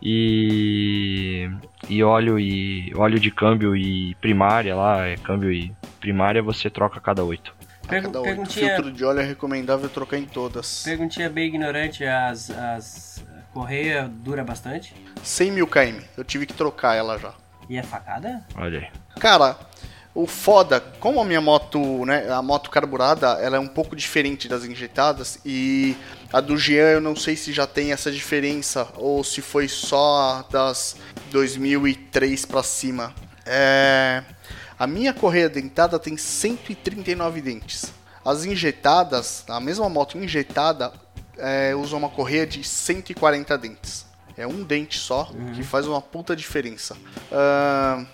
E. E óleo e. óleo de câmbio e primária lá, é câmbio e primária você troca a cada 8. A Pergun- cada oito. perguntinha- Filtro de óleo é recomendável trocar em todas. Perguntinha bem ignorante, as, as correia dura bastante? 100 mil km. Eu tive que trocar ela já. E é facada? Olha aí. Cara, o foda, como a minha moto, né, a moto carburada, ela é um pouco diferente das injetadas e a do Jean eu não sei se já tem essa diferença ou se foi só das 2003 pra cima. É, a minha correia dentada tem 139 dentes. As injetadas, a mesma moto injetada, é, usa uma correia de 140 dentes. É um dente só que faz uma puta diferença. Ahn,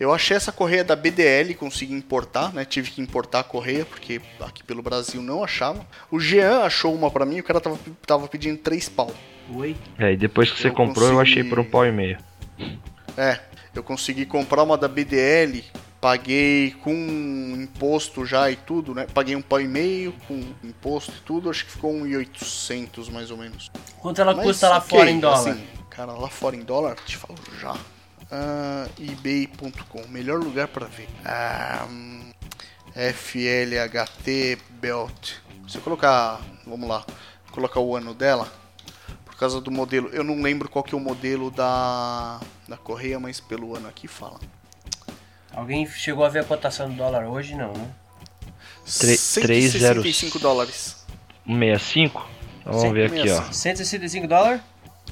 eu achei essa correia da BDL, consegui importar, né? Tive que importar a correia, porque aqui pelo Brasil não achava. O Jean achou uma pra mim, o cara tava, tava pedindo 3 pau. Oi? É, e depois que você Eu comprou, eu consegui- achei por um pau e meio. É, eu consegui comprar uma da BDL, paguei com imposto já e tudo, né? Paguei um pau e meio com imposto e tudo, acho que ficou 1.800 mais ou menos. Quanto ela Mas, custa lá ok, fora em dólar? assim, cara, lá fora em dólar, te falo já. Ah, ebay.com, melhor lugar pra ver. Ah, hum, FLHT Belt. Se eu colocar, vamos lá, colocar o ano dela, por causa do modelo, eu não lembro qual que é o modelo da, da correia, mas pelo ano aqui fala. Alguém chegou a ver a cotação do dólar hoje? Não, né? Tre- 165 dólares. 165? Então vamos ver aqui, ó. 165 dólares?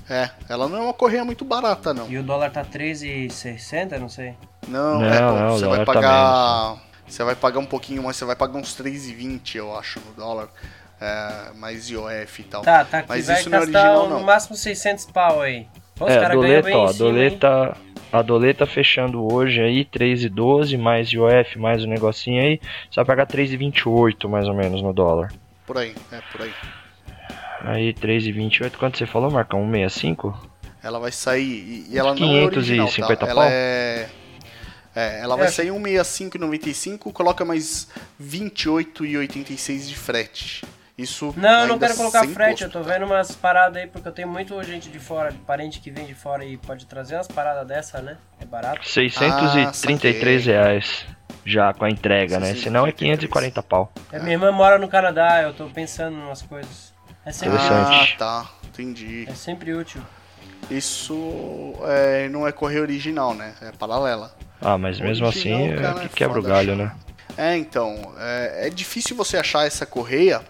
É, ela não é uma correia muito barata, não. E o dólar tá 13,60, não sei. Não, Não, é, não, o você vai tá pagar. você vai pagar um pouquinho mais, você vai pagar uns 3,20, eu acho, no dólar. é, mais IOF e tal. Tá, tá aqui, Mas vai isso não é gastar original, no não. máximo 600 pau aí. Os É, a doleta, bem ó, a doleta, a doleta fechando hoje aí, 3,12, mais IOF, mais o negocinho aí, você vai pagar 3,28 mais ou menos no dólar. Por aí, é por aí. Aí 3,28, quanto você falou, Marcão? 165? Ela vai sair. E, e ela não é 550 original, tá? pau? Ela é. É, ela vai É. sair 165,95, coloca mais 28,86 de frete. Isso Não, eu não quero colocar frete, eu tô vendo umas paradas aí, porque eu tenho muita gente de fora, parente que vem de fora e pode trazer umas paradas dessa, né? É barato. 633 saquei. reais já com a entrega, né? Senão é 540 pau. É, minha irmã mora no Canadá, eu tô pensando em umas coisas. É sempre, Interessante. Ah, tá. Entendi. é sempre útil. Isso é, não é correio original, né? É paralela. Ah, mas mesmo Original, assim é cara, que é quebra o foda galho, achar. né? É, então, é, é difícil você achar essa correia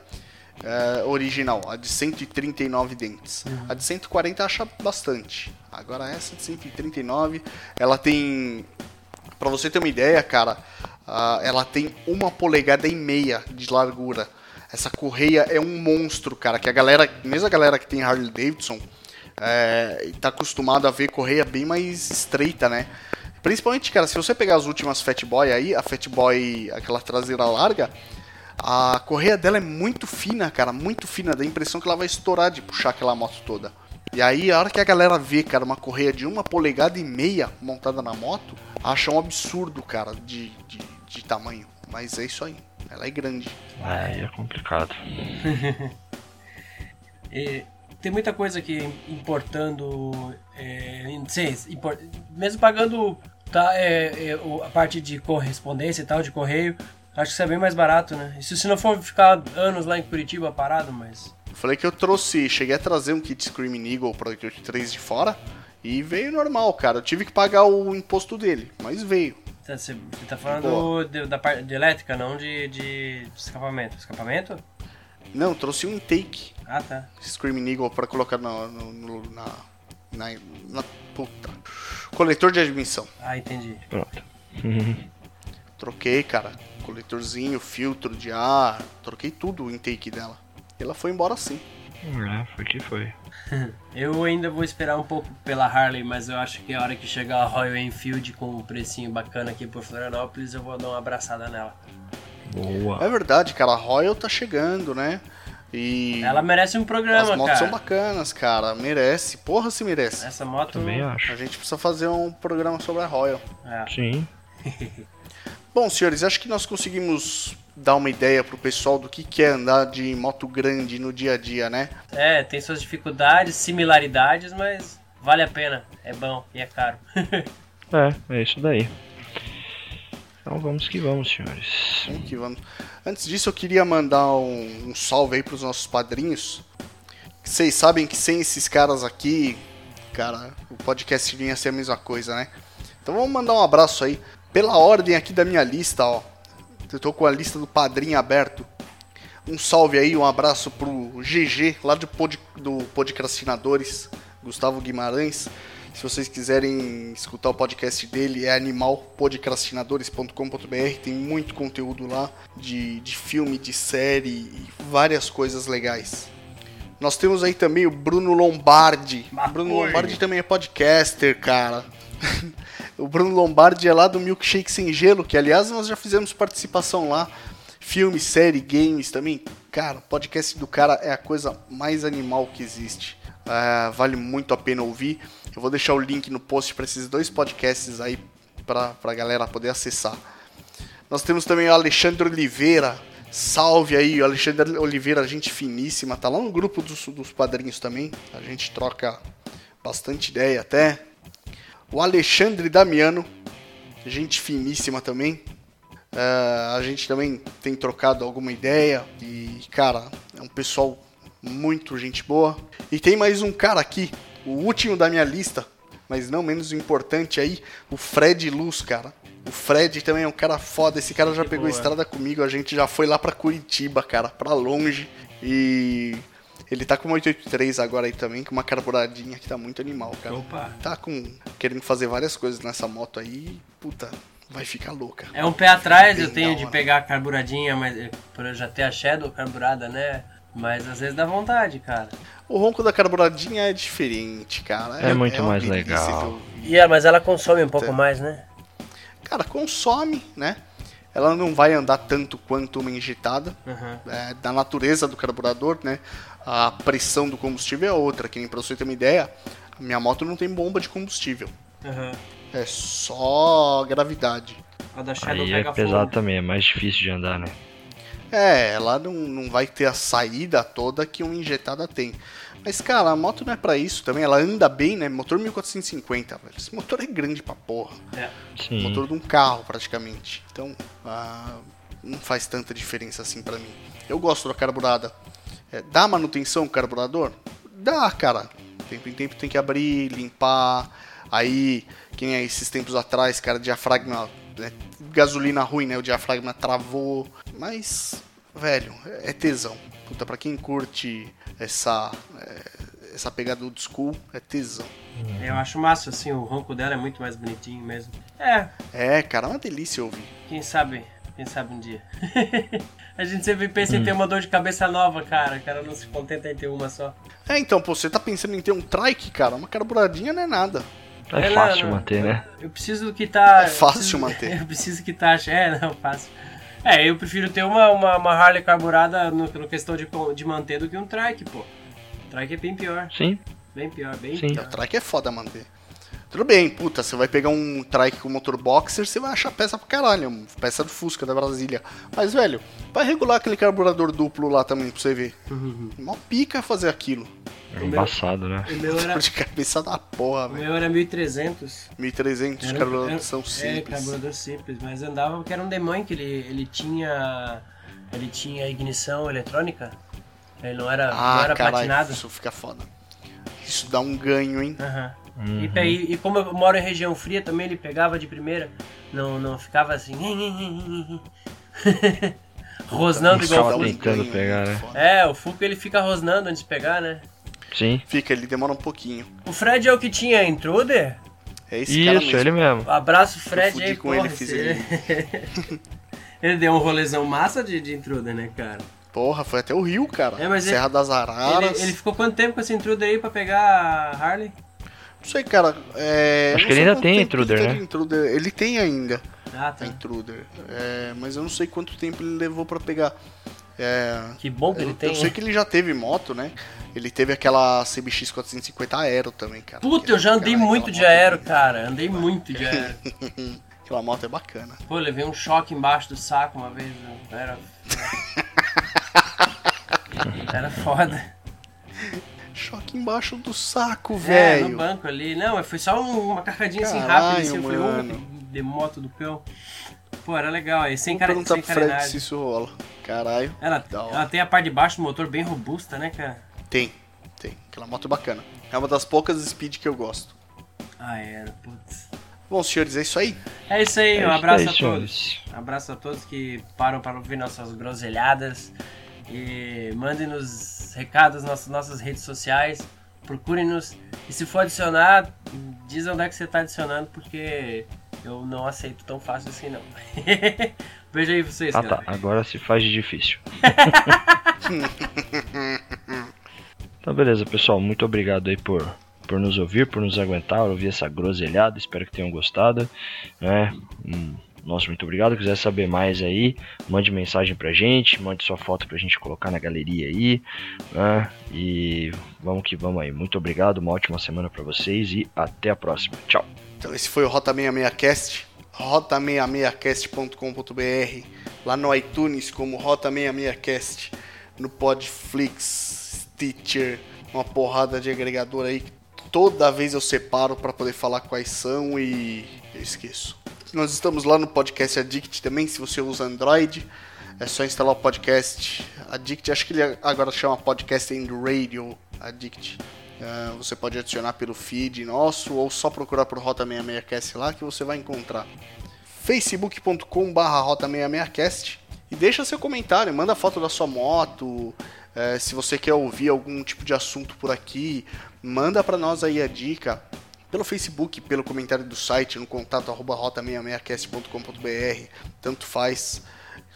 é, original, a de 139 dentes. A de 140 acha bastante. Agora essa de 139, ela tem, Pra você ter uma ideia, cara, ah, ela tem uma polegada e meia de largura. Essa correia é um monstro, cara, que a galera, mesmo a galera que tem Harley Davidson, é, tá acostumado a ver correia bem mais estreita, né? Principalmente, cara, se você pegar as últimas Fat Boy aí, a Fat Boy, aquela traseira larga, a correia dela é muito fina, cara, muito fina, dá a impressão que ela vai estourar de puxar aquela moto toda. E aí, a hora que a galera vê, cara, uma correia de uma polegada e meia montada na moto, acha um absurdo, cara, de, de, de tamanho. Mas é isso aí, ela é grande. Aí é complicado. E tem muita coisa que importando, é, não sei, impor- mesmo pagando tá, é, é, a parte de correspondência e tal, de correio, acho que isso é bem mais barato, né? Isso se não for ficar anos lá em Curitiba parado, mas... Eu falei que eu trouxe, cheguei a trazer um kit Screaming Eagle Pro 83 de fora e veio normal, cara. Eu tive que pagar o imposto dele, mas veio. Você, você tá falando de- da parte de elétrica, não de, de, escapamento. Escapamento? Não, trouxe um intake Ah, tá. Screaming Eagle pra colocar no, no- no- na, na, na. Puta. Coletor de admissão. Ah, entendi. Pronto. Troquei, cara. Coletorzinho, filtro de ar. Troquei tudo o intake dela. E ela foi embora sim. É, foi que foi. Eu ainda vou esperar um pouco pela Harley, mas eu acho que a hora que chegar a Royal Enfield com um precinho bacana aqui por Florianópolis, eu vou dar uma abraçada nela. Boa. É verdade, cara. A Royal tá chegando, né? E. Ela merece um programa, As motos são cara. bacanas, cara. Merece. Porra, se merece. Essa moto. Também A acho. gente precisa fazer um programa sobre a Royal. É. Sim. Bom, senhores, acho que nós conseguimos dar uma ideia pro pessoal do que que é andar de moto grande no dia a dia, né? é, tem suas dificuldades, similaridades, mas vale a pena. É bom e é caro. É, é isso daí. Então vamos que vamos, senhores. Vamos que vamos. Antes disso, eu queria mandar um, um salve aí pros nossos padrinhos. Vocês sabem que sem esses caras aqui, cara, o podcast vinha ser a mesma coisa, né? Então vamos mandar um abraço aí. Pela ordem aqui da minha lista, ó. Eu tô com a lista do padrinho aberto. Um salve aí, um abraço pro GG, lá do, pod, do Podcrastinadores, Gustavo Guimarães. Se vocês quiserem escutar o podcast dele, é animalpodcastinadores.com.br. Tem muito conteúdo lá de, de filme, de série e várias coisas legais. Nós temos aí também o Bruno Lombardi. Bruno. Lombardi também é podcaster, cara. o Bruno Lombardi é lá do Milkshake Sem Gelo, que aliás nós já fizemos participação lá. Filme, série, games também. Cara, o podcast do cara é a coisa mais animal que existe. Ah, vale muito a pena ouvir. Eu vou deixar o link no post para esses dois podcasts aí pra, pra galera poder acessar. Nós temos também o Alexandre Oliveira. Salve aí, o Alexandre Oliveira, gente finíssima. Tá lá no grupo dos, dos padrinhos também. A gente troca bastante ideia até. O Alexandre Damiano, gente finíssima também. É, a gente também tem trocado alguma ideia. E, cara, é um pessoal muito gente boa. E tem mais um cara aqui, o último da minha lista, mas não menos importante aí, o Fred Luz, cara. O Fred também é um cara foda. Esse cara já Que pegou boa. estrada comigo. A gente já foi lá pra Curitiba, cara, pra longe. E ele tá com uma 883 agora aí também, com uma carburadinha que tá muito animal, cara. Opa. Tá com querendo fazer várias coisas nessa moto aí. Puta, vai ficar louca. É um pé atrás, eu tenho de pegar a carburadinha, mas eh, por eu já ter a Shadow carburada, né? Mas às vezes dá vontade, cara. O ronco da carburadinha é diferente, cara. É muito uma mais legal. E é, mas ela consome um pouco Tá. mais, né? Cara, consome, né? Ela não vai andar tanto quanto uma injetada. Uhum. é, da natureza do carburador, né? A pressão do combustível é outra. Que nem pra você ter uma ideia, a minha moto não tem bomba de combustível. Uhum. É só gravidade. A da Shadow Aí é pega pesado fogo. também, é mais difícil de andar, né? É, ela não, não vai ter a saída toda que uma injetada tem. Mas, cara, a moto não é pra isso também. Ela anda bem, né? Motor 1450, velho. Esse motor é grande pra porra. É. Sim. Motor de um carro, praticamente. Então, ah, não faz tanta diferença assim pra mim. Eu gosto da carburada. É, dá manutenção o carburador? Dá, cara. Tempo em tempo tem que abrir, limpar. Aí, quem é esses tempos atrás, cara, diafragma. né, gasolina ruim, né? O diafragma travou. Mas, velho, é tesão. Puta, pra quem curte essa. é, essa pegada old school, é tesão. Eu acho massa, assim, o ronco dela é muito mais bonitinho mesmo. É, É, cara, é uma delícia ouvir. quem sabe, quem sabe um dia. a gente sempre pensa em ter uma dor de cabeça nova, cara. O cara não se contenta em ter uma só. É, então, pô, você tá pensando em ter um trike, cara? Uma carburadinha não é nada. É, não, fácil não. manter, né? Eu preciso que tá. É fácil eu preciso- manter. Eu preciso que tá. É, não, fácil. É, eu prefiro ter uma, uma, uma Harley carburada no, no questão de, de manter do que um trike, pô. Trike é bem pior. Sim, Bem pior, bem Sim. O pior. trike é foda manter. Tudo bem, puta, você vai pegar um trike com motor boxer, você vai achar peça pra caralho, peça do Fusca da Brasília. Mas, velho, vai regular aquele carburador duplo lá também pra você ver. Mó pica fazer aquilo. é embaçado, né? O meu era, de cabeça da porra, o velho. meu era 1300. 1300 Era- carburadores era- são É, simples. carburador simples, mas andava porque era um demônio que ele, ele tinha. Ele tinha ignição eletrônica. Ele não era, não ah, era caralho, platinado. isso fica foda. Isso dá um ganho, hein? Aham. Uhum. E, pe- e, e como eu moro em região fria também, ele pegava de primeira. Não, não ficava assim. rosnando igual o ganho, pegar, né? É, o Fuca ele fica rosnando antes de pegar, né? Sim. Fica, ele demora um pouquinho. O Fred é o que tinha intruder? É esse cara Isso, mesmo. ele mesmo. Abraço, Fred aí, com porra, ele, fiz esse- ele deu um rolezão massa de, de intruder, né, cara? Porra, foi até o Rio, cara. É, mas Serra das Araras. Ele, ele ficou quanto tempo com esse intruder aí pra pegar a Harley? Não sei, cara. É... Acho que ele ainda tem intruder, ele né? intruder. Ele tem ainda Ah, a tá. intruder. É, mas eu não sei quanto tempo ele levou pra pegar. É, Que bom que ele eu, tem. eu sei hein? que ele já teve moto, né? Ele teve aquela CBX 450 Aero também, cara. Puta, Que- eu já andei aquela- muito de aero, cara. Andei muito de aero. Aquela moto é bacana. Pô, levei um choque embaixo do saco uma vez. né? Era. Era foda. Choque embaixo do saco, É, no velho. banco ali. Não, foi só um- uma carcadinha assim rápida. Assim, eu falei, de moto do cão. Pô, era legal. Aí, sem, Vou cara, sem Fred se isso rola. Caralho. Ela, ela tem a parte de baixo do motor bem robusta, né, cara? Tem, tem. Aquela moto é bacana. É uma das poucas speed que eu gosto. Ah, era, putz. Bom, senhores, é isso aí. É isso aí, É um isso abraço aí, a todos. Um abraço a todos que param para ouvir nossas groselhadas. E mandem-nos recados nas nossas redes sociais. Procurem-nos. E se for adicionar, diz onde é que você está adicionando, porque eu não aceito tão fácil assim não. Beijo aí pra vocês, Ah tá, galera. agora se faz de difícil. então beleza, pessoal, muito obrigado aí por, por nos ouvir, por nos aguentar, ouvir essa groselhada, espero que tenham gostado, né? Hum, Nossa, muito obrigado. Quiser saber mais aí, mande mensagem pra gente, mande sua foto pra gente colocar na galeria aí, né? E vamos que vamos aí. Muito obrigado, uma ótima semana pra vocês e até a próxima. Tchau. Então esse foi o Rota 66cast, rota66cast.com.br, lá no iTunes como Rota 66cast, no Podflix, Stitcher, uma porrada de agregador aí. Toda vez eu separo para poder falar quais são e eu esqueço. Nós estamos lá no Podcast Addict também, se você usa Android, é só instalar o podcast Addict, acho que ele agora chama Podcast and Radio Addict. Ah, você pode adicionar pelo feed nosso ou só procurar por Rota 66cast lá que você vai encontrar. facebook.com barra Rota 66cast e deixa seu comentário, manda foto da sua moto, eh, se você quer ouvir algum tipo de assunto por aqui, manda para nós aí a dica pelo Facebook, pelo comentário do site, no contato arroba rota66cast.com.br, tanto faz.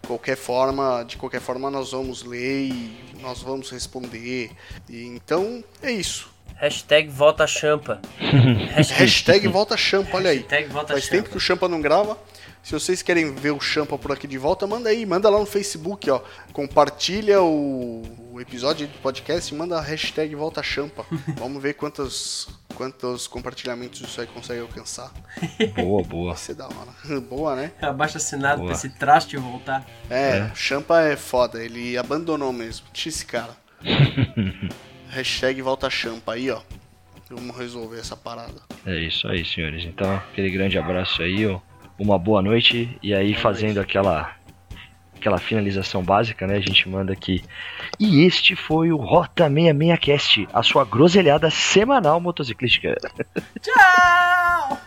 qualquer forma, de qualquer forma nós vamos ler e nós vamos responder. E, então é isso. Hashtag volta champa. Hashtag volta champa, olha aí. Volta Faz champa. tempo que o Champa não grava. Se vocês querem ver o Champa por aqui de volta, manda aí, manda lá no Facebook, ó. Compartilha o, o episódio do podcast e manda a hashtag Volta Champa. Vamos ver quantos, quantos compartilhamentos isso aí consegue alcançar. Boa, boa. Vai ser da hora. Boa, né? Abaixo assinado Boa. pra esse traste voltar. É, o Champa é foda, ele abandonou mesmo. Tinha esse cara. hashtag Volta Champa aí, ó. Vamos resolver essa parada. É isso aí, senhores. Então, aquele grande abraço aí, ó. Uma boa noite. E aí, fazendo aquela aquela finalização básica, né? A gente manda aqui. E este foi o Rota 66 Cast, a sua groselhada semanal motociclística. Tchau!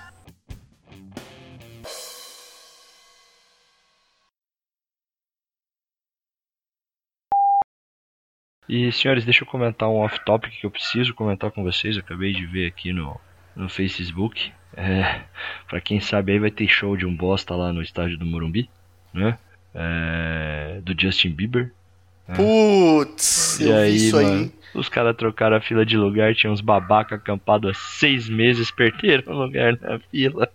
E, senhores, deixa eu comentar um off-topic que eu preciso comentar com vocês. Eu acabei de ver aqui no, no Facebook. É, pra quem sabe aí vai ter show de um bosta lá no estádio do Morumbi, né? É, do Justin Bieber. Putz, E eu aí, vi isso mano, aí. os caras trocaram a fila de lugar, tinha uns babaca acampados há seis meses, perderam o lugar na fila.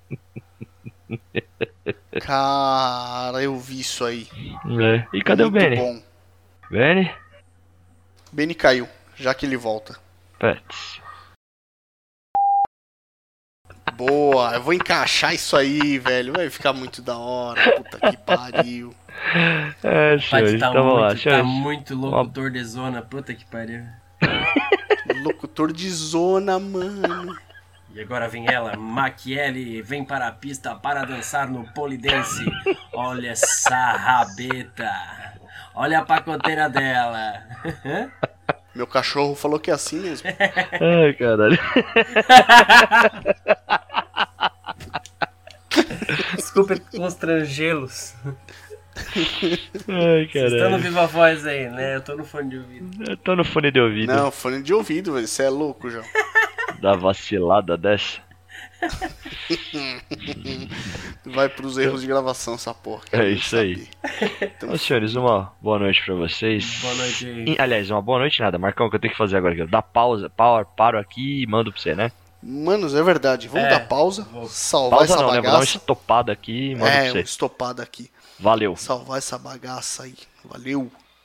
Cara, eu vi isso aí. É. E cadê Muito o Benny? bom. Benny? Benny caiu, já que ele volta. Pets. Boa, eu vou encaixar isso aí, velho. Vai ficar muito da hora. Puta que pariu. É, senhores, tá, então vamos lá, muito, tá muito locutor de zona, puta que pariu. Locutor de zona, mano. E agora vem ela, Maquiele, vem para a pista para dançar no polidense. Olha essa rabeta. Olha a pacoteira dela. Meu cachorro falou que é assim mesmo. Ai, caralho. Desculpa constrangê-los. Ai, Vocês estão no caralho. Viva Voz aí, né? Eu tô no fone de ouvido. Eu tô no fone de ouvido. Não, fone de ouvido, velho. Você é louco, João. Da vacilada dessa. Vai pros erros de gravação essa porra. É isso aí. Então, senhores, uma boa noite pra vocês. Boa noite aí. E, aliás, uma boa noite nada. Marcão, o que eu tenho que fazer agora dar pausa, power, paro aqui e mando pra você, né? Manos, é verdade. Vamos É, dar pausa, vou- salvar Pausa essa não, né? Vou dar uma bagaça. estopada aqui e mando é, pra você. estopado aqui. Valeu. Salvar essa bagaça aí. Valeu.